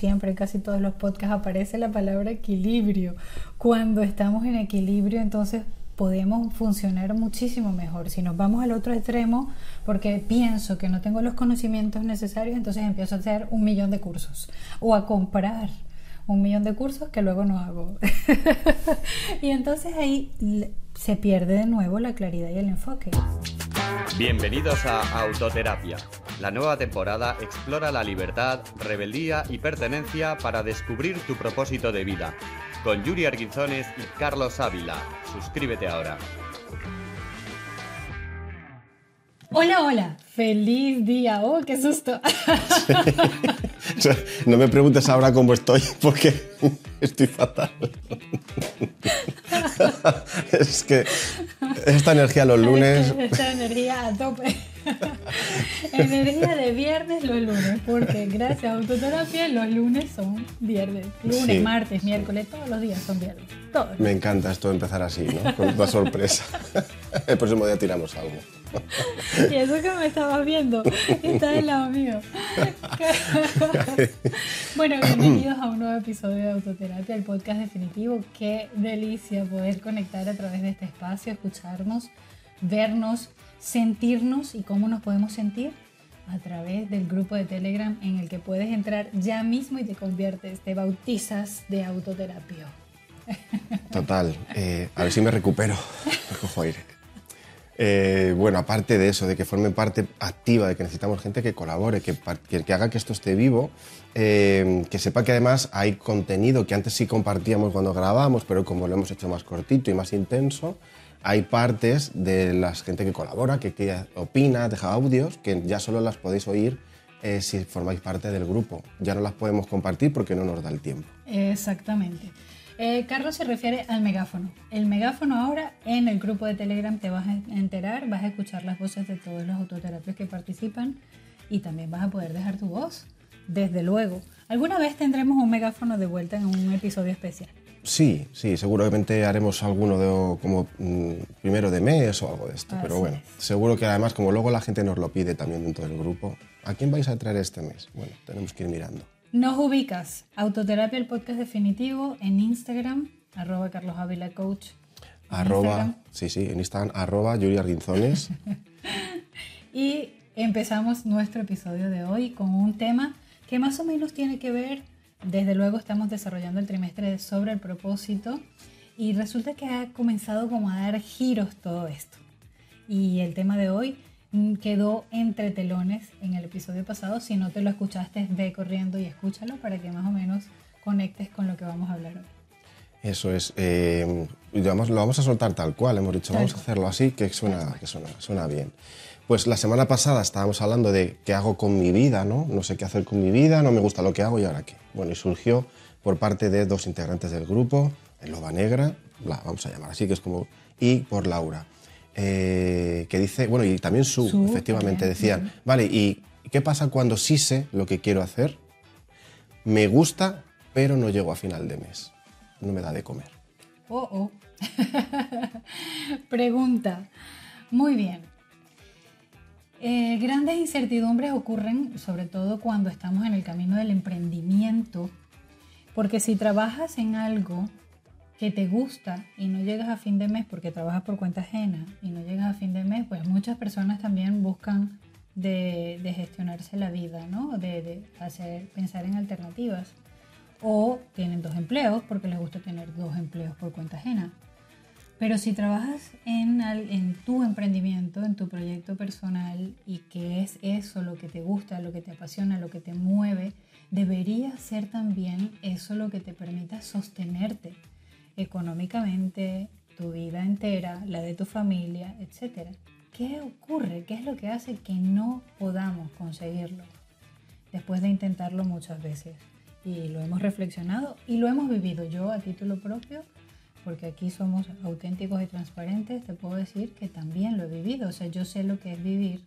siempre, casi todos los podcasts aparece la palabra equilibrio. Cuando estamos en equilibrio, entonces podemos funcionar muchísimo mejor. Si nos vamos al otro extremo, porque pienso que no tengo los conocimientos necesarios, entonces empiezo a hacer un millón de cursos o a comprar un millón de cursos que luego no hago. y entonces ahí se pierde de nuevo la claridad y el enfoque. Bienvenidos a Autoterapia. La nueva temporada explora la libertad, rebeldía y pertenencia para descubrir tu propósito de vida con Yuri Arguinzones y Carlos Ávila. Suscríbete ahora. Hola, hola, feliz día. Oh, qué susto. no me preguntes ahora cómo estoy, porque estoy fatal. es que esta energía los lunes. Esta energía a tope. Energía de viernes los lunes, porque gracias a autoterapia los lunes son viernes. Lunes, martes, miércoles, todos los días son viernes. Me encanta esto de empezar así, ¿no? Con una sorpresa. El próximo día tiramos algo. Y eso que me estabas viendo, está del lado mío. bueno, bienvenidos a un nuevo episodio de Autoterapia, el podcast definitivo. Qué delicia poder conectar a través de este espacio, escucharnos, vernos sentirnos y cómo nos podemos sentir a través del grupo de Telegram en el que puedes entrar ya mismo y te conviertes, te bautizas de autoterapia. Total, eh, a ver si me recupero, me cojo aire. Eh, bueno, aparte de eso, de que forme parte activa, de que necesitamos gente que colabore, que, que, haga que esto esté vivo, eh, que sepa que además hay contenido que antes sí compartíamos cuando grabábamos, pero como lo hemos hecho más cortito y más intenso, hay partes de la gente que colabora, que, opina, deja audios, que ya solo las podéis oír eh, si formáis parte del grupo. Ya no las podemos compartir porque no nos da el tiempo. Exactamente. Eh, Carlos se refiere al megáfono. El megáfono ahora en el grupo de Telegram te vas a enterar, vas a escuchar las voces de todos los autoterapios que participan y también vas a poder dejar tu voz, desde luego. Alguna vez tendremos un megáfono de vuelta en un episodio especial. Sí, sí, seguramente haremos alguno de, como mm, primero de mes o algo de esto, pero bueno, seguro que además como luego la gente nos lo pide también dentro del grupo, ¿a quién vais a traer este mes? Bueno, tenemos que ir mirando. Nos ubicas, Autoterapia el podcast definitivo en Instagram, arroba Carlos Ávila Coach. Arroba, sí, sí, en Instagram, arroba Yuri Arguinzones. y empezamos nuestro episodio de hoy con un tema que más o menos tiene que ver desde luego estamos desarrollando el trimestre sobre el propósito y resulta que ha comenzado como a dar giros todo esto. Y el tema de hoy mm, quedó entre telones en el episodio pasado. Si no te lo escuchaste, ve corriendo y escúchalo para que más o menos conectes con lo que vamos a hablar hoy. Eso es. Eh, lo vamos a soltar tal cual, hemos dicho, vamos a hacerlo así, que suena, que suena, suena bien. Pues la semana pasada estábamos hablando de qué hago con mi vida, ¿no? No sé qué hacer con mi vida, no me gusta lo que hago y ahora qué. Bueno, y surgió por parte de dos integrantes del grupo, el Loba Negra, la vamos a llamar así, que es como, y por Laura, eh, que dice, bueno, y también Su, efectivamente, decían, vale, ¿y qué pasa cuando sí sé lo que quiero hacer? Me gusta, pero no llego a final de mes, no me da de comer. Oh, oh. Pregunta. Muy bien. Eh, grandes incertidumbres ocurren sobre todo cuando estamos en el camino del emprendimiento, porque si trabajas en algo que te gusta y no llegas a fin de mes porque trabajas por cuenta ajena y no llegas a fin de mes, pues muchas personas también buscan de, gestionarse la vida, ¿no? De, de, hacer, pensar en alternativas. O tienen dos empleos porque les gusta tener dos empleos por cuenta ajena. Pero si trabajas en, tu emprendimiento, en tu proyecto personal y que es eso lo que te gusta, lo que te apasiona, lo que te mueve, debería ser también eso lo que te permita sostenerte económicamente, tu vida entera, la de tu familia, etc. ¿Qué ocurre? ¿Qué es lo que hace que no podamos conseguirlo? Después de intentarlo muchas veces. Y lo hemos reflexionado y lo hemos vivido yo a título propio porque aquí somos auténticos y transparentes, te puedo decir que también lo he vivido. O sea, yo sé lo que es vivir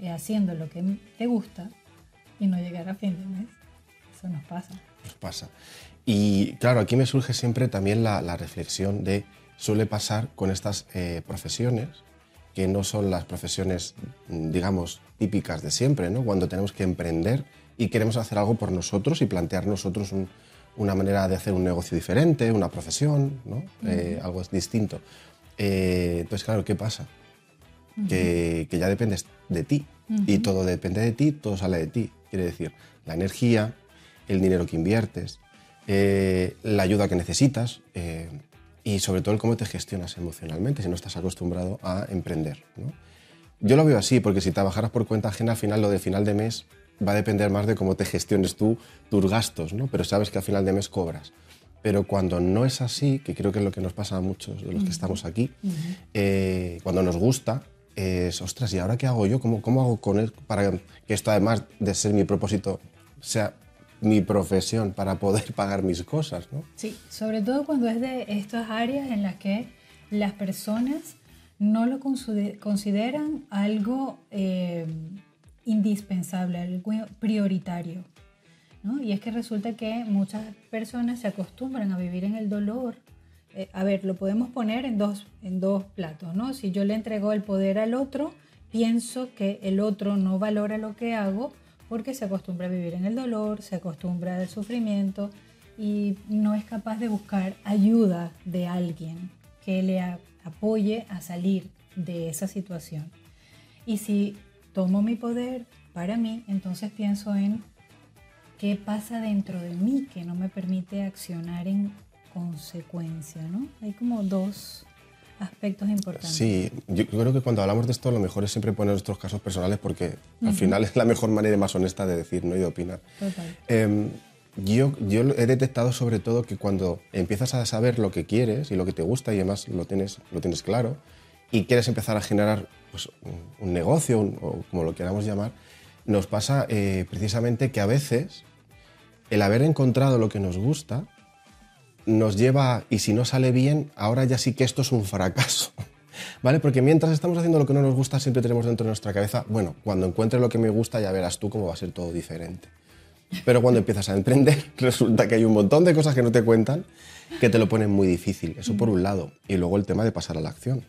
eh, haciendo lo que te gusta y no llegar a fin de mes. Eso nos pasa. Nos pasa. Y claro, aquí me surge siempre también la, reflexión de, suele pasar con estas eh, profesiones, que no son las profesiones, digamos, típicas de siempre, ¿no? Cuando tenemos que emprender, y queremos hacer algo por nosotros y plantear nosotros una manera de hacer un negocio diferente, una profesión, ¿no? Eh, algo distinto. Eh, entonces, claro, ¿qué pasa? que, ya dependes de ti y todo depende de ti, todo sale de ti. Quiere decir, la energía, el dinero que inviertes, eh, la ayuda que necesitas y sobre todo el cómo te gestionas emocionalmente si no estás acostumbrado a emprender. Yo lo veo así, porque si trabajaras por cuenta ajena, al final lo de final de mes va a depender más de cómo te gestiones tú tus gastos, ¿no? Pero sabes que al final de mes cobras. Pero cuando no es así, que creo que es lo que nos pasa a muchos de los que estamos aquí, eh, cuando nos gusta, es, ostras, ¿y ahora qué hago yo? ¿Cómo, ¿Cómo hago con él para que esto, además de ser mi propósito, sea mi profesión para poder pagar mis cosas? ¿no? Sí, sobre todo cuando es de estas áreas en las que las personas no lo consideran algo eh, indispensable, algo prioritario. ¿no? Y es que resulta que muchas personas se acostumbran a vivir en el dolor. Eh, a ver, lo podemos poner en dos, en dos platos, ¿no? Si yo le entrego el poder al otro, pienso que el otro no valora lo que hago porque se acostumbra a vivir en el dolor, se acostumbra al sufrimiento y no es capaz de buscar ayuda de alguien que le apoye a salir de esa situación. Y si tomo mi poder para mí, entonces pienso en qué pasa dentro de mí que no me permite accionar en consecuencia, ¿no? Hay como dos aspectos importantes. Sí, yo creo que cuando hablamos de esto lo mejor es siempre poner nuestros casos personales porque al final es la mejor manera más honesta de decir ¿no? y de opinar. Total. Em, yo, yo he detectado sobre todo que cuando empiezas a saber lo que quieres y lo que te gusta y además lo tienes, lo tienes claro y quieres empezar a generar pues, un, negocio o como lo queramos llamar, nos pasa eh, precisamente que a veces el haber encontrado lo que nos gusta nos lleva, y si no sale bien, ahora ya sí que esto es un fracaso. ¿Vale? Porque mientras estamos haciendo lo que no nos gusta, siempre tenemos dentro de nuestra cabeza, bueno, cuando encuentre lo que me gusta, ya verás tú cómo va a ser todo diferente. Pero cuando empiezas a emprender, resulta que hay un montón de cosas que no te cuentan que te lo ponen muy difícil. Eso por un lado. Y luego el tema de pasar a la acción.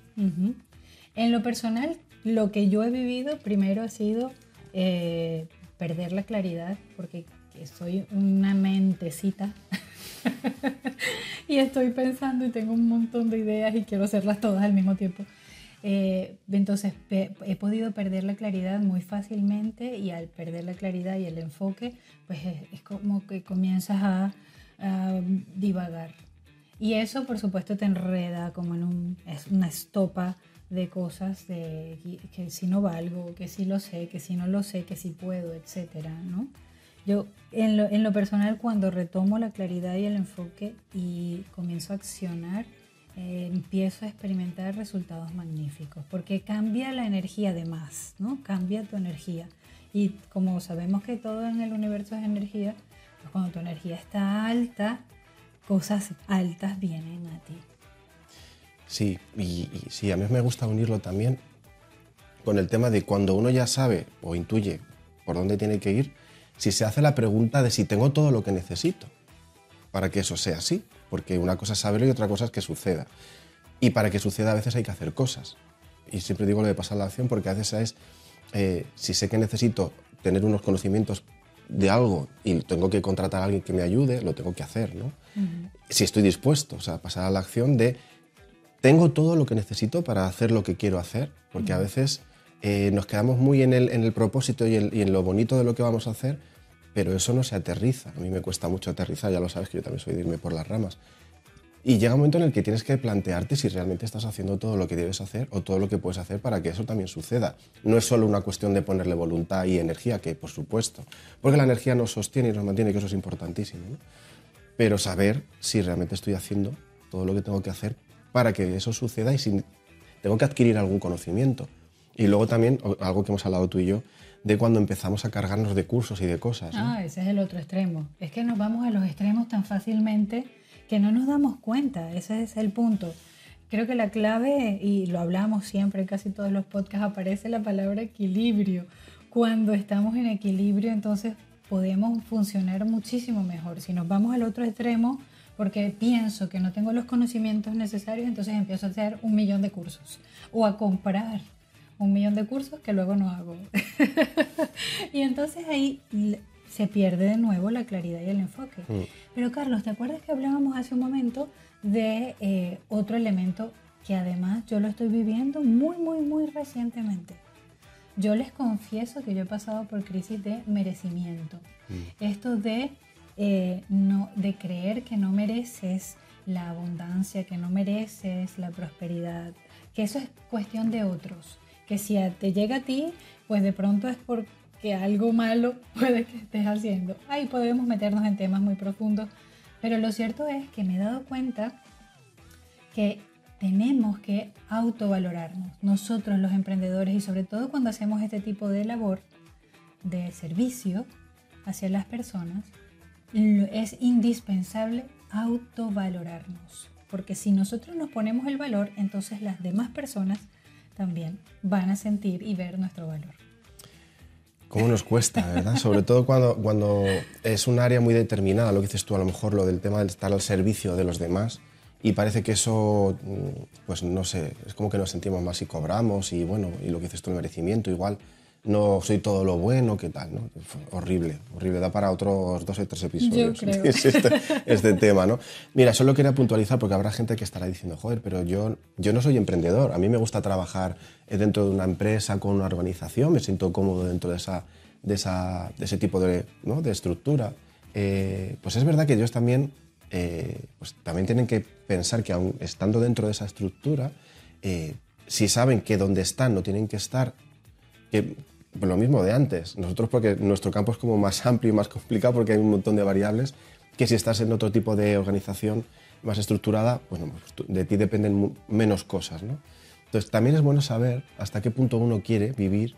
En lo personal, lo que yo he vivido primero ha sido eh, perder la claridad, porque soy una mentecita y estoy pensando y tengo un montón de ideas y quiero hacerlas todas al mismo tiempo. Eh, entonces he podido perder la claridad muy fácilmente y al perder la claridad y el enfoque, pues es, como que comienzas a, a, divagar. Y eso, por supuesto, te enreda como en un, es una estopa de cosas de que si no valgo, que si lo sé, que si no lo sé, que si puedo, etcétera, ¿no? Yo en lo, en lo personal cuando retomo la claridad y el enfoque y comienzo a accionar, eh, empiezo a experimentar resultados magníficos, porque cambia la energía de más, ¿no? Cambia tu energía. Y como sabemos que todo en el universo es energía, pues cuando tu energía está alta, cosas altas vienen a ti. Sí, y, sí, a mí me gusta unirlo también con el tema de cuando uno ya sabe o intuye por dónde tiene que ir, si se hace la pregunta de si tengo todo lo que necesito para que eso sea así, porque una cosa es saberlo y otra cosa es que suceda. Y para que suceda a veces hay que hacer cosas. Y siempre digo lo de pasar la acción porque a veces es, eh, si sé que necesito tener unos conocimientos de algo y tengo que contratar a alguien que me ayude, lo tengo que hacer, ¿no? Si estoy dispuesto, o sea, pasar a la acción de tengo todo lo que necesito para hacer lo que quiero hacer, porque a veces eh, nos quedamos muy en el, en el propósito y, en lo bonito de lo que vamos a hacer, pero eso no se aterriza. A mí me cuesta mucho aterrizar, ya lo sabes que yo también soy de irme por las ramas. Y llega un momento en el que tienes que plantearte si realmente estás haciendo todo lo que debes hacer o todo lo que puedes hacer para que eso también suceda. No es solo una cuestión de ponerle voluntad y energía, que por supuesto, porque la energía nos sostiene y nos mantiene, que eso es importantísimo. Pero saber si realmente estoy haciendo todo lo que tengo que hacer para que eso suceda y si tengo que adquirir algún conocimiento. Y luego también, algo que hemos hablado tú y yo, de cuando empezamos a cargarnos de cursos y de cosas. Ah, ese es el otro extremo. Es que nos vamos a los extremos tan fácilmente que no nos damos cuenta. Ese es el punto. Creo que la clave, y lo hablamos siempre, en casi todos los podcasts aparece la palabra equilibrio. Cuando estamos en equilibrio, entonces podemos funcionar muchísimo mejor. Si nos vamos al otro extremo, porque pienso que no tengo los conocimientos necesarios, entonces empiezo a hacer un millón de cursos o a comprar un millón de cursos que luego no hago. y entonces ahí se pierde de nuevo la claridad y el enfoque. Mm. Pero Carlos, ¿te acuerdas que hablábamos hace un momento de eh, otro elemento que además yo lo estoy viviendo muy, muy, muy recientemente? Yo les confieso que yo he pasado por crisis de merecimiento. Esto de, eh, no, de creer que no mereces la abundancia, que no mereces la prosperidad, que eso es cuestión de otros, que si te llega a ti, pues de pronto es porque algo malo puede que estés haciendo. Ahí podemos meternos en temas muy profundos, pero lo cierto es que me he dado cuenta que tenemos que autovalorarnos, nosotros los emprendedores y sobre todo cuando hacemos este tipo de labor de servicio hacia las personas, es indispensable autovalorarnos, porque si nosotros nos ponemos el valor, entonces las demás personas también van a sentir y ver nuestro valor. ¿Cómo nos cuesta, verdad? Sobre todo cuando, cuando es un área muy determinada, lo que dices tú, a lo mejor lo del tema de estar al servicio de los demás y parece que eso, mm, pues no sé, es como que nos sentimos más si cobramos y bueno, y lo que dices tú, el merecimiento, igual no soy todo lo bueno, ¿qué tal? ¿no? Fue Horrible, horrible, da para otros dos o tres episodios. creo. Es este, este tema, ¿no? Mira, solo quería puntualizar porque habrá gente que estará diciendo, joder, pero yo, yo no soy emprendedor, a mí me gusta trabajar dentro de una empresa, con una organización, me siento cómodo dentro de, esa, de, esa, de ese tipo de, ¿no? de estructura. Eh, pues es verdad que ellos también, eh, pues también tienen que pensar que aun estando dentro de esa estructura, eh, si saben que donde están no tienen que estar, que lo mismo de antes. Nosotros porque nuestro campo es como más amplio y más complicado porque hay un montón de variables que si estás en otro tipo de organización más estructurada, bueno, pues de ti dependen menos cosas, ¿no? Entonces también es bueno saber hasta qué punto uno quiere vivir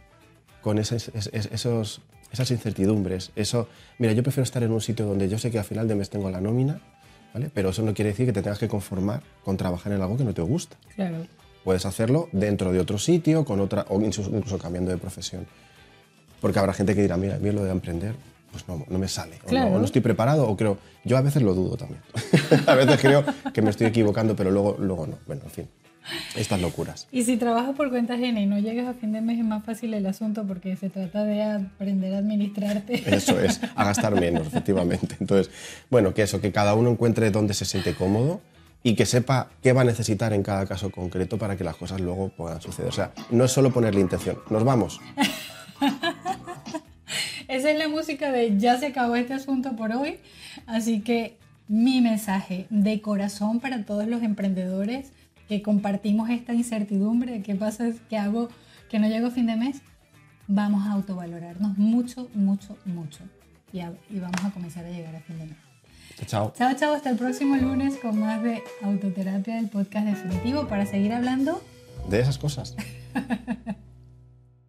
con esas, es- es- esos, esas incertidumbres. Eso, mira, yo prefiero estar en un sitio donde yo sé que a final de mes tengo la nómina, ¿vale? Pero eso no quiere decir que te tengas que conformar con trabajar en algo que no te gusta. Claro. Puedes hacerlo dentro de otro sitio, con otra, o incluso cambiando de profesión. Porque habrá gente que dirá, mira, a mí lo de emprender, pues no, no me sale. O, no, Claro. o no estoy preparado, o creo. Yo a veces lo dudo también. a veces creo que me estoy equivocando, pero luego, luego no. Bueno, en fin. Estas locuras. Y si trabajas por cuenta ajena y no llegas a fin de mes es más fácil el asunto porque se trata de aprender a administrarte. Eso es, a gastar menos, efectivamente. Entonces, bueno, que eso, que cada uno encuentre dónde se siente cómodo y que sepa qué va a necesitar en cada caso concreto para que las cosas luego puedan suceder. O sea, no es solo ponerle intención. Nos vamos. Esa es la música de ya se acabó este asunto por hoy. Así que mi mensaje de corazón para todos los emprendedores que compartimos esta incertidumbre de qué pasa, qué hago, que no llego a fin de mes, vamos a autovalorarnos mucho, mucho, mucho. Y, a- y vamos a comenzar a llegar a fin de mes. Chao. Chao, chao, hasta el próximo lunes con más de Autoterapia del podcast definitivo para seguir hablando De esas cosas.